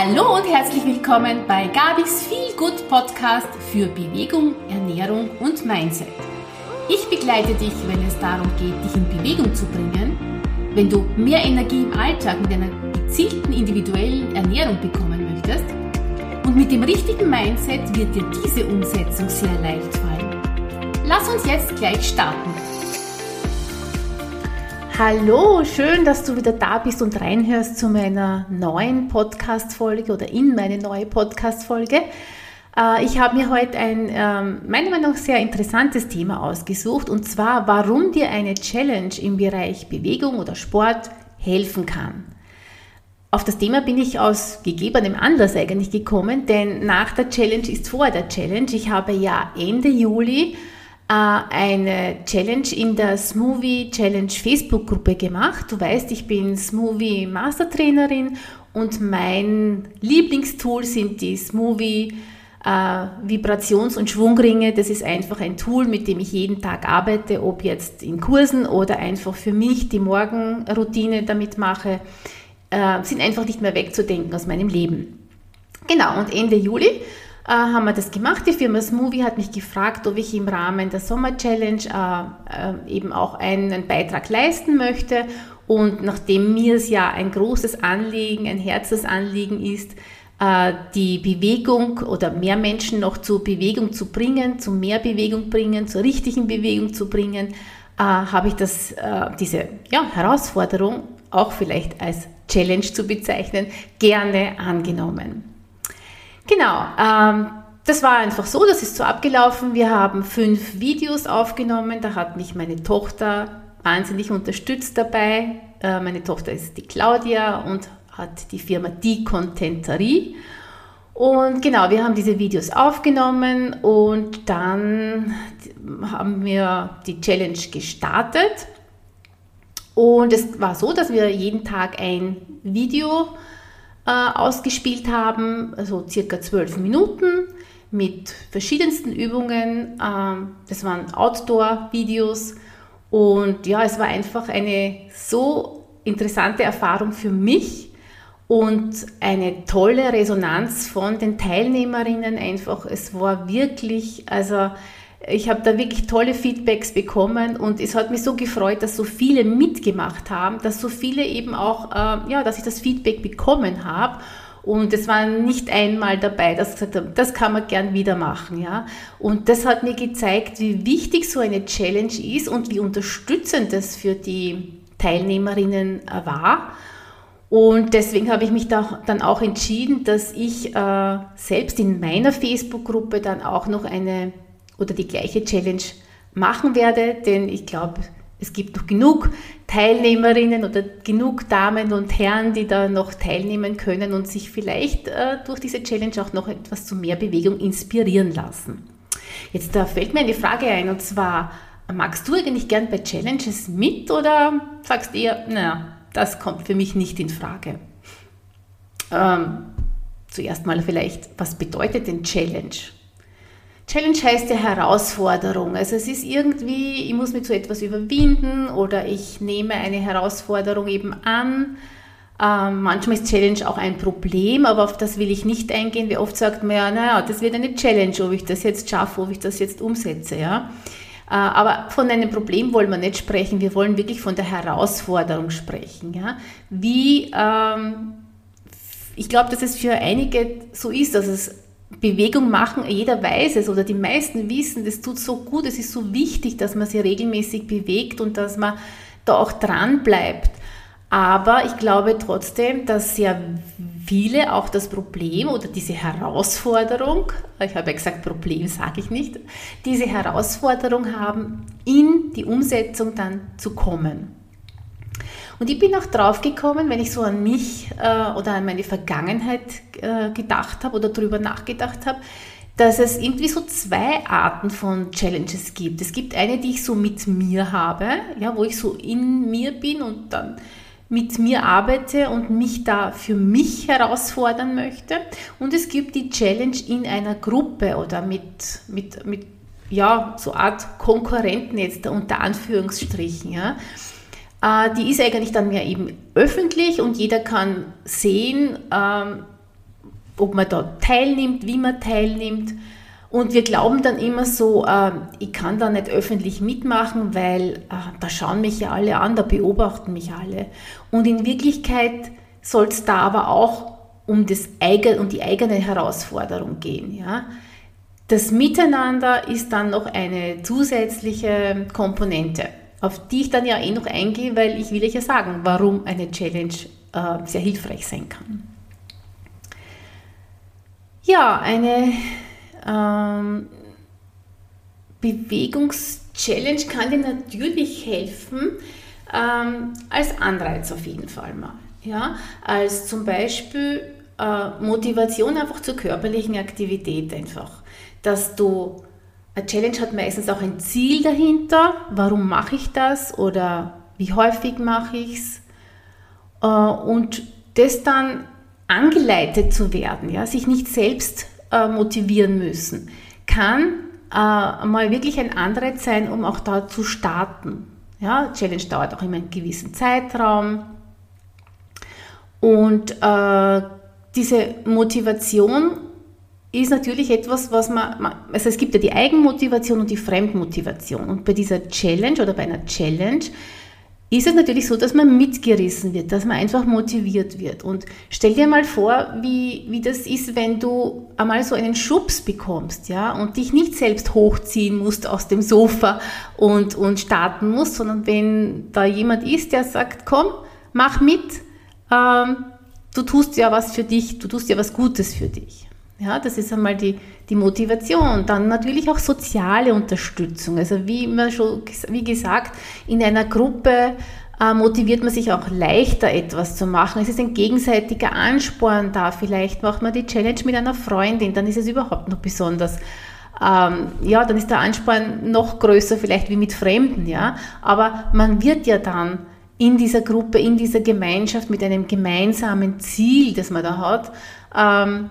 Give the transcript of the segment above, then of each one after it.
Hallo und herzlich willkommen bei Gabis Feel Good Podcast für Bewegung, Ernährung und Mindset. Ich begleite dich, wenn es darum geht, dich in Bewegung zu bringen, wenn du mehr Energie im Alltag mit einer gezielten individuellen Ernährung bekommen möchtest und mit dem richtigen Mindset wird dir diese Umsetzung sehr leicht fallen. Lass uns jetzt gleich starten. Hallo, schön, dass du wieder da bist und reinhörst zu meiner neuen Podcast-Folge oder in meine neue Podcast-Folge. Äh, ich habe mir heute ein, ähm, meiner Meinung nach, sehr interessantes Thema ausgesucht und zwar, warum dir eine Challenge im Bereich Bewegung oder Sport helfen kann. Auf das Thema bin ich aus gegebenem Anlass eigentlich gekommen, denn nach der Challenge ist vor der Challenge. Ich habe ja Ende Juli eine Challenge in der Smoothie Challenge Facebook-Gruppe gemacht. Du weißt, ich bin Smoothie Mastertrainerin und mein Lieblingstool sind die Smoothie äh, Vibrations- und Schwungringe. Das ist einfach ein Tool, mit dem ich jeden Tag arbeite, ob jetzt in Kursen oder einfach für mich die Morgenroutine damit mache, äh, sind einfach nicht mehr wegzudenken aus meinem Leben. Genau, und Ende Juli äh, haben wir das gemacht. Die Firma Smoothie hat mich gefragt, ob ich im Rahmen der Sommer Challenge äh, äh, eben auch einen Beitrag leisten möchte. Und nachdem mir es ja ein großes Anliegen, ein Herzensanliegen ist, äh, die Bewegung oder mehr Menschen noch zur Bewegung zu bringen, zu mehr Bewegung bringen, zur richtigen Bewegung zu bringen, äh, habe ich das, äh, diese ja, Herausforderung auch vielleicht als Challenge zu bezeichnen, gerne angenommen. Genau, ähm, das war einfach so, das ist so abgelaufen. Wir haben fünf Videos aufgenommen, da hat mich meine Tochter wahnsinnig unterstützt dabei. Äh, meine Tochter ist die Claudia und hat die Firma Die Contenterie. Und genau, wir haben diese Videos aufgenommen und dann haben wir die Challenge gestartet. Und es war so, dass wir jeden Tag ein Video äh, ausgespielt haben, also circa zwölf Minuten mit verschiedensten Übungen. Ähm, das waren Outdoor-Videos und ja, es war einfach eine so interessante Erfahrung für mich und eine tolle Resonanz von den Teilnehmerinnen einfach. Es war wirklich, also ich habe da wirklich tolle Feedbacks bekommen und es hat mich so gefreut, dass so viele mitgemacht haben, dass so viele eben auch, äh, ja, dass ich das Feedback bekommen habe. Und es war nicht einmal dabei, dass gesagt haben, das kann man gern wieder machen, ja. Und das hat mir gezeigt, wie wichtig so eine Challenge ist und wie unterstützend das für die Teilnehmerinnen äh, war. Und deswegen habe ich mich da dann auch entschieden, dass ich äh, selbst in meiner Facebook-Gruppe dann auch noch eine oder die gleiche Challenge machen werde, denn ich glaube, es gibt noch genug Teilnehmerinnen oder genug Damen und Herren, die da noch teilnehmen können und sich vielleicht äh, durch diese Challenge auch noch etwas zu mehr Bewegung inspirieren lassen. Jetzt da fällt mir eine Frage ein und zwar, magst du eigentlich gern bei Challenges mit oder sagst eher, naja, das kommt für mich nicht in Frage? Ähm, zuerst mal vielleicht, was bedeutet denn Challenge? Challenge heißt ja Herausforderung. Also es ist irgendwie, ich muss mich zu etwas überwinden oder ich nehme eine Herausforderung eben an. Ähm, manchmal ist Challenge auch ein Problem, aber auf das will ich nicht eingehen. Wie oft sagt man ja, naja, das wird eine Challenge, ob ich das jetzt schaffe, ob ich das jetzt umsetze. Ja? Äh, aber von einem Problem wollen wir nicht sprechen. Wir wollen wirklich von der Herausforderung sprechen. Ja? Wie, ähm, ich glaube, dass es für einige so ist, dass es Bewegung machen, jeder weiß es oder die meisten wissen, das tut so gut, es ist so wichtig, dass man sich regelmäßig bewegt und dass man da auch dran bleibt. Aber ich glaube trotzdem, dass sehr viele auch das Problem oder diese Herausforderung, ich habe ja gesagt, Problem sage ich nicht, diese Herausforderung haben, in die Umsetzung dann zu kommen. Und ich bin auch drauf gekommen, wenn ich so an mich äh, oder an meine Vergangenheit äh, gedacht habe oder darüber nachgedacht habe, dass es irgendwie so zwei Arten von Challenges gibt. Es gibt eine, die ich so mit mir habe, ja, wo ich so in mir bin und dann mit mir arbeite und mich da für mich herausfordern möchte. Und es gibt die Challenge in einer Gruppe oder mit, mit, mit ja, so Art Konkurrenten jetzt unter Anführungsstrichen. Ja. Äh, die ist eigentlich dann mehr eben öffentlich und jeder kann sehen, ähm, ob man da teilnimmt, wie man teilnimmt. Und wir glauben dann immer so, äh, ich kann da nicht öffentlich mitmachen, weil äh, da schauen mich ja alle an, da beobachten mich alle. Und in Wirklichkeit soll es da aber auch um, das, um die eigene Herausforderung gehen. Ja? Das Miteinander ist dann noch eine zusätzliche Komponente, auf die ich dann ja eh noch eingehe, weil ich will euch ja sagen, warum eine Challenge äh, sehr hilfreich sein kann. Ja, eine ähm, Bewegungschallenge kann dir natürlich helfen, ähm, als Anreiz auf jeden Fall mal. Ja? Als zum Beispiel äh, Motivation einfach zur körperlichen Aktivität einfach. Dass du, eine Challenge hat meistens auch ein Ziel dahinter, warum mache ich das oder wie häufig mache ich es. Äh, und das dann angeleitet zu werden, ja, sich nicht selbst äh, motivieren müssen, kann äh, mal wirklich ein Anreiz sein, um auch da zu starten. Ja, Challenge dauert auch immer einen gewissen Zeitraum. Und äh, diese Motivation ist natürlich etwas, was man, also es gibt ja die Eigenmotivation und die Fremdmotivation. Und bei dieser Challenge oder bei einer Challenge ist es natürlich so, dass man mitgerissen wird, dass man einfach motiviert wird. Und stell dir mal vor, wie, wie das ist, wenn du einmal so einen Schubs bekommst, ja, und dich nicht selbst hochziehen musst aus dem Sofa und, und starten musst, sondern wenn da jemand ist, der sagt, komm, mach mit, ähm, du tust ja was für dich, du tust ja was Gutes für dich. Ja, das ist einmal die, die Motivation. Dann natürlich auch soziale Unterstützung. Also wie immer schon, wie gesagt, in einer Gruppe äh, motiviert man sich auch leichter etwas zu machen. Es ist ein gegenseitiger Ansporn da. Vielleicht macht man die Challenge mit einer Freundin, dann ist es überhaupt noch besonders. Ähm, ja, dann ist der Ansporn noch größer vielleicht wie mit Fremden, ja. Aber man wird ja dann in dieser Gruppe, in dieser Gemeinschaft mit einem gemeinsamen Ziel, das man da hat, ähm,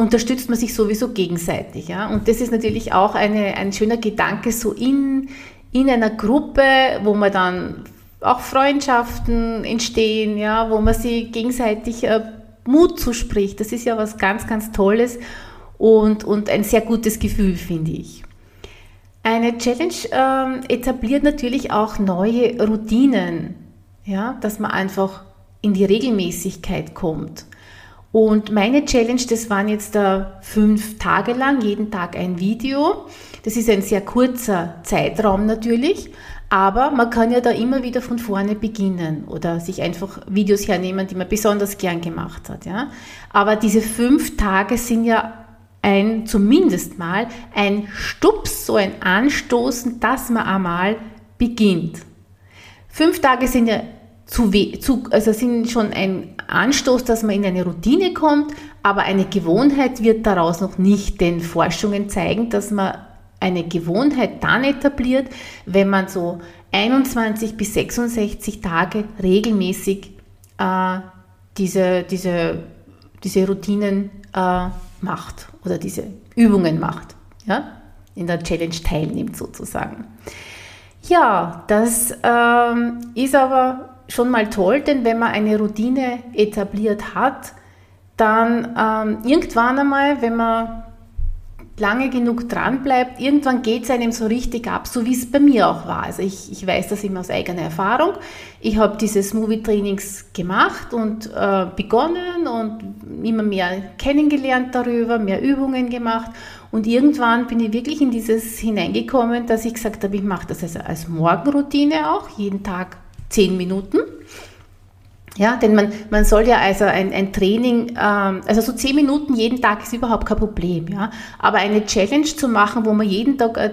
unterstützt man sich sowieso gegenseitig. Ja? Und das ist natürlich auch eine, ein schöner Gedanke, so in, in einer Gruppe, wo man dann auch Freundschaften entstehen, ja, wo man sich gegenseitig äh, Mut zuspricht. Das ist ja was ganz, ganz Tolles und, und ein sehr gutes Gefühl, finde ich. Eine Challenge äh, etabliert natürlich auch neue Routinen ja, dass man einfach in die Regelmäßigkeit kommt. Und meine Challenge, das waren jetzt da fünf Tage lang, jeden Tag ein Video. Das ist ein sehr kurzer Zeitraum natürlich, aber man kann ja da immer wieder von vorne beginnen oder sich einfach Videos hernehmen, die man besonders gern gemacht hat. Ja? Aber diese fünf Tage sind ja ein, zumindest mal, ein Stups, so ein Anstoßen, dass man einmal beginnt. Fünf Tage sind ja zu, zu, also sind schon ein Anstoß, dass man in eine Routine kommt, aber eine Gewohnheit wird daraus noch nicht, denn Forschungen zeigen, dass man eine Gewohnheit dann etabliert, wenn man so 21 bis 66 Tage regelmäßig äh, diese, diese, diese Routinen äh, macht oder diese Übungen macht, ja? in der Challenge teilnimmt sozusagen. Ja, das ähm, ist aber schon mal toll, denn wenn man eine Routine etabliert hat, dann ähm, irgendwann einmal, wenn man lange genug dran bleibt, irgendwann geht es einem so richtig ab, so wie es bei mir auch war. Also ich, ich weiß das immer aus eigener Erfahrung. Ich habe diese Movie-Trainings gemacht und äh, begonnen und immer mehr kennengelernt darüber, mehr Übungen gemacht und irgendwann bin ich wirklich in dieses hineingekommen, dass ich gesagt habe, ich mache das also als Morgenroutine auch, jeden Tag zehn Minuten. Ja, denn man, man soll ja also ein, ein Training, ähm, also so zehn Minuten jeden Tag ist überhaupt kein Problem, ja. Aber eine Challenge zu machen, wo man jeden Tag äh,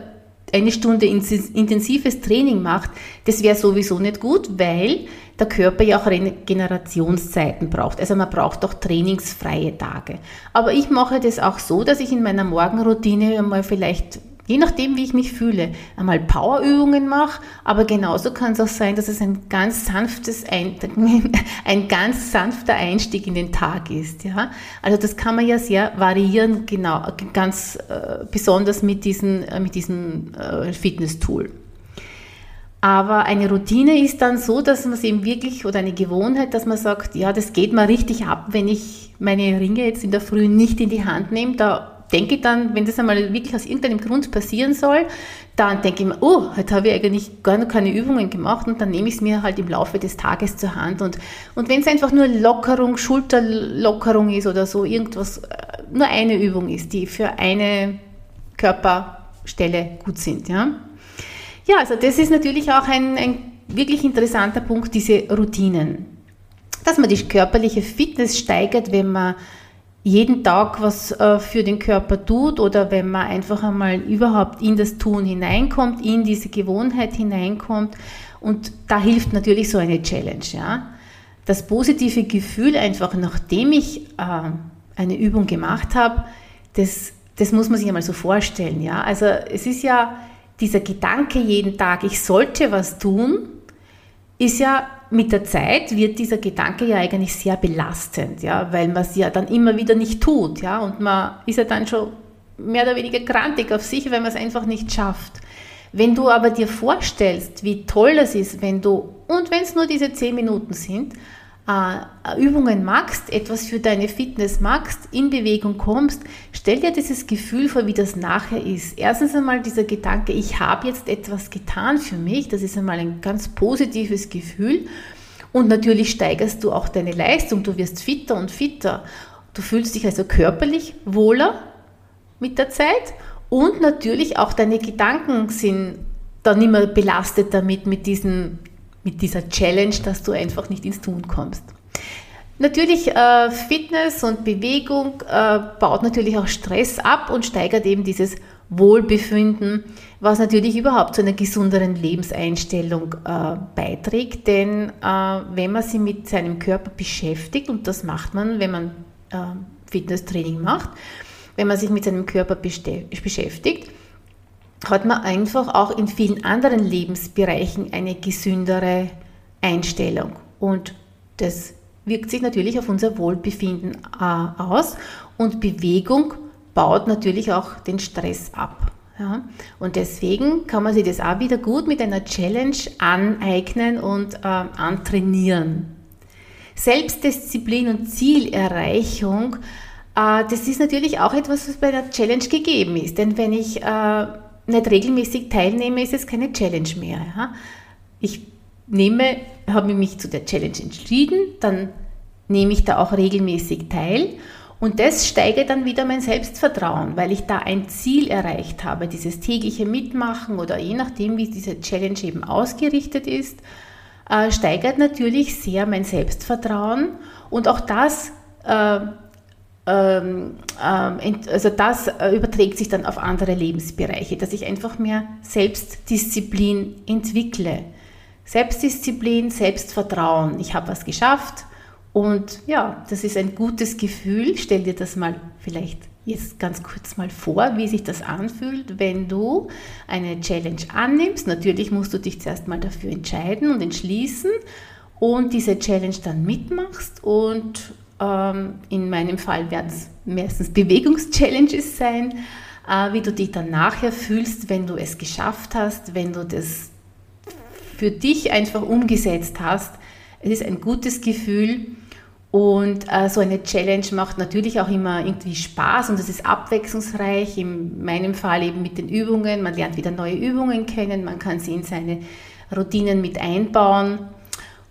eine Stunde intensives Training macht, das wäre sowieso nicht gut, weil der Körper ja auch Regenerationszeiten braucht. Also man braucht auch trainingsfreie Tage. Aber ich mache das auch so, dass ich in meiner Morgenroutine mal vielleicht je nachdem, wie ich mich fühle, einmal Powerübungen mache, aber genauso kann es auch sein, dass es ein ganz sanftes, ein, ein ganz sanfter Einstieg in den Tag ist. Ja? Also das kann man ja sehr variieren, genau, ganz äh, besonders mit diesem, äh, mit diesem äh, Fitness-Tool. Aber eine Routine ist dann so, dass man es eben wirklich, oder eine Gewohnheit, dass man sagt, ja, das geht mal richtig ab, wenn ich meine Ringe jetzt in der Früh nicht in die Hand nehme. Da denke ich dann, wenn das einmal wirklich aus irgendeinem Grund passieren soll, dann denke ich mir, oh, heute habe ich eigentlich gar noch keine Übungen gemacht und dann nehme ich es mir halt im Laufe des Tages zur Hand. Und, und wenn es einfach nur Lockerung, Schulterlockerung ist oder so, irgendwas, äh, nur eine Übung ist, die für eine Körperstelle gut sind, ja. Ja, also das ist natürlich auch ein, ein wirklich interessanter Punkt, diese Routinen. Dass man die körperliche Fitness steigert, wenn man jeden Tag was äh, für den Körper tut oder wenn man einfach einmal überhaupt in das Tun hineinkommt, in diese Gewohnheit hineinkommt. Und da hilft natürlich so eine Challenge. Ja? Das positive Gefühl einfach, nachdem ich äh, eine Übung gemacht habe, das, das muss man sich einmal so vorstellen. Ja? Also es ist ja dieser Gedanke jeden Tag, ich sollte was tun, ist ja mit der Zeit wird dieser Gedanke ja eigentlich sehr belastend, ja, weil man es ja dann immer wieder nicht tut, ja, und man ist ja dann schon mehr oder weniger grantig auf sich, wenn man es einfach nicht schafft. Wenn du aber dir vorstellst, wie toll das ist, wenn du, und wenn es nur diese zehn Minuten sind, Übungen machst, etwas für deine Fitness machst, in Bewegung kommst, stell dir dieses Gefühl vor, wie das nachher ist. Erstens einmal dieser Gedanke, ich habe jetzt etwas getan für mich, das ist einmal ein ganz positives Gefühl. Und natürlich steigerst du auch deine Leistung, du wirst fitter und fitter. Du fühlst dich also körperlich wohler mit der Zeit und natürlich auch deine Gedanken sind dann immer belastet damit, mit diesen mit dieser Challenge, dass du einfach nicht ins Tun kommst. Natürlich, äh, Fitness und Bewegung äh, baut natürlich auch Stress ab und steigert eben dieses Wohlbefinden, was natürlich überhaupt zu einer gesünderen Lebenseinstellung äh, beiträgt. Denn äh, wenn man sich mit seinem Körper beschäftigt, und das macht man, wenn man äh, Fitnesstraining macht, wenn man sich mit seinem Körper beschäftigt, hat man einfach auch in vielen anderen Lebensbereichen eine gesündere Einstellung. Und das wirkt sich natürlich auf unser Wohlbefinden äh, aus. Und Bewegung baut natürlich auch den Stress ab. Ja? Und deswegen kann man sich das auch wieder gut mit einer Challenge aneignen und äh, antrainieren. Selbstdisziplin und Zielerreichung, äh, das ist natürlich auch etwas, was bei der Challenge gegeben ist. Denn wenn ich äh, nicht regelmäßig teilnehme, ist es keine Challenge mehr. Ja? Ich nehme, habe mich zu der Challenge entschieden, dann nehme ich da auch regelmäßig teil und das steigert dann wieder mein Selbstvertrauen, weil ich da ein Ziel erreicht habe, dieses tägliche Mitmachen oder je nachdem, wie diese Challenge eben ausgerichtet ist, äh, steigert natürlich sehr mein Selbstvertrauen und auch das äh, also das äh, überträgt sich dann auf andere Lebensbereiche, dass ich einfach mehr Selbstdisziplin entwickle. Selbstdisziplin, Selbstvertrauen. Ich habe was geschafft und ja, das ist ein gutes Gefühl. Stell dir das mal vielleicht jetzt ganz kurz mal vor, wie sich das anfühlt, wenn du eine Challenge annimmst. Natürlich musst du dich zuerst mal dafür entscheiden und entschließen und diese Challenge dann mitmachst und ähm, in meinem Fall werden es meistens Bewegungschallenges sein, äh, wie du dich dann nachher fühlst, wenn du es geschafft hast, wenn du das für dich einfach umgesetzt hast. Es ist ein gutes Gefühl und äh, so eine Challenge macht natürlich auch immer irgendwie Spaß und es ist abwechslungsreich. In meinem Fall eben mit den Übungen. Man lernt wieder neue Übungen kennen, man kann sie in seine Routinen mit einbauen.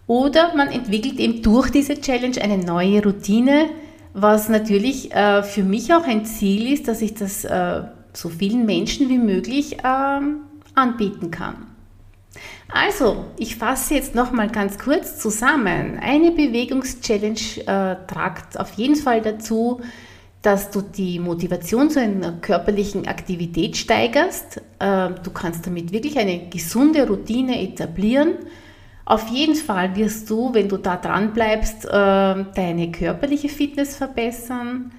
Oder man entwickelt eben durch diese Challenge eine neue Routine, was natürlich äh, für mich auch ein Ziel ist, dass ich das äh, so vielen Menschen wie möglich äh, anbieten kann. Also, ich fasse jetzt nochmal ganz kurz zusammen. Eine Bewegungschallenge äh, tragt auf jeden Fall dazu, dass du die Motivation zu einer körperlichen Aktivität steigerst. Äh, du kannst damit wirklich eine gesunde Routine etablieren auf jeden Fall wirst du, wenn du da dran bleibst, ähm, deine körperliche Fitness verbessern.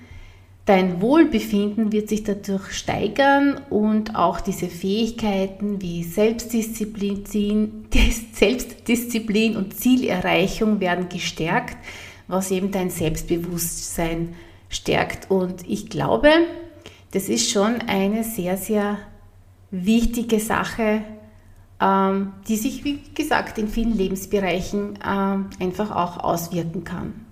Dein Wohlbefinden wird sich dadurch steigern und auch diese Fähigkeiten wie Selbstdisziplin, Selbstdisziplin und Zielerreichung werden gestärkt, was eben dein Selbstbewusstsein stärkt. Und ich glaube, das ist schon eine sehr, sehr wichtige Sache, ähm, die sich, wie gesagt, in vielen Lebensbereichen ähm, einfach auch auswirken kann.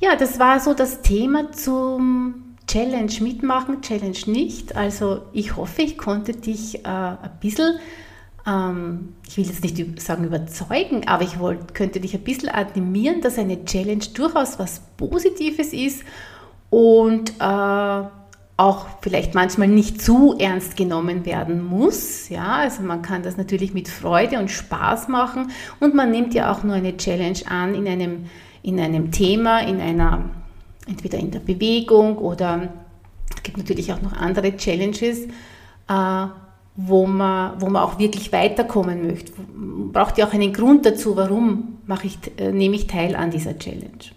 Ja, das war so das Thema zum Challenge mitmachen, Challenge nicht. Also ich hoffe, ich konnte dich äh, ein bisschen, ähm, ich will jetzt nicht sagen überzeugen, aber ich wollt, könnte dich ein bisschen animieren, dass eine Challenge durchaus was Positives ist und äh, auch vielleicht manchmal nicht zu ernst genommen werden muss. Ja, also man kann das natürlich mit Freude und Spaß machen und man nimmt ja auch nur eine Challenge an in einem, in einem Thema, in einer, entweder in der Bewegung oder es gibt natürlich auch noch andere Challenges, äh, wo, man, wo man auch wirklich weiterkommen möchte. Man braucht ja auch einen Grund dazu, warum mache ich, äh, nehme ich teil an dieser Challenge.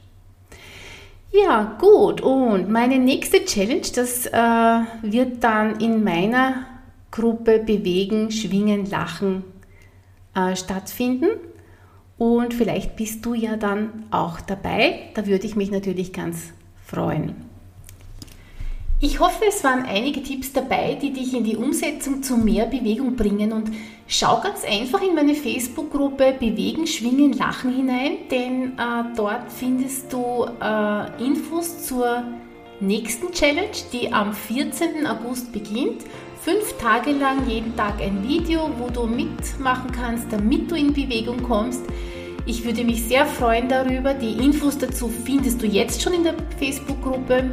Ja, gut. Und meine nächste Challenge, das äh, wird dann in meiner Gruppe Bewegen, Schwingen, Lachen äh, stattfinden. Und vielleicht bist du ja dann auch dabei. Da würde ich mich natürlich ganz freuen. Ich hoffe, es waren einige Tipps dabei, die dich in die Umsetzung zu mehr Bewegung bringen und schau ganz einfach in meine Facebook-Gruppe Bewegen, Schwingen, Lachen hinein, denn äh, dort findest du äh, Infos zur nächsten Challenge, die am 14. August beginnt. Fünf Tage lang jeden Tag ein Video, wo du mitmachen kannst, damit du in Bewegung kommst. Ich würde mich sehr freuen darüber. Die Infos dazu findest du jetzt schon in der Facebook-Gruppe.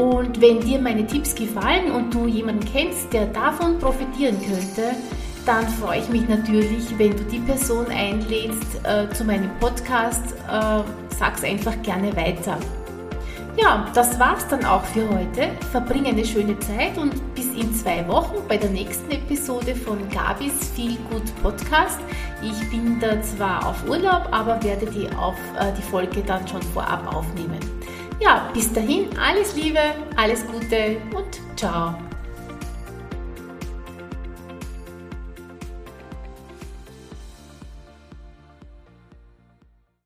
Und wenn dir meine Tipps gefallen und du jemanden kennst, der davon profitieren könnte, dann freue ich mich natürlich, wenn du die Person einlädst äh, zu meinem Podcast. Äh, sag's einfach gerne weiter. Ja, das war's dann auch für heute. Verbringe eine schöne Zeit und bis in zwei Wochen bei der nächsten Episode von Gabis Feel Good Podcast. Ich bin da zwar auf Urlaub, aber werde die, auf, äh, die Folge dann schon vorab aufnehmen. Ja, bis dahin alles Liebe, alles Gute und ciao.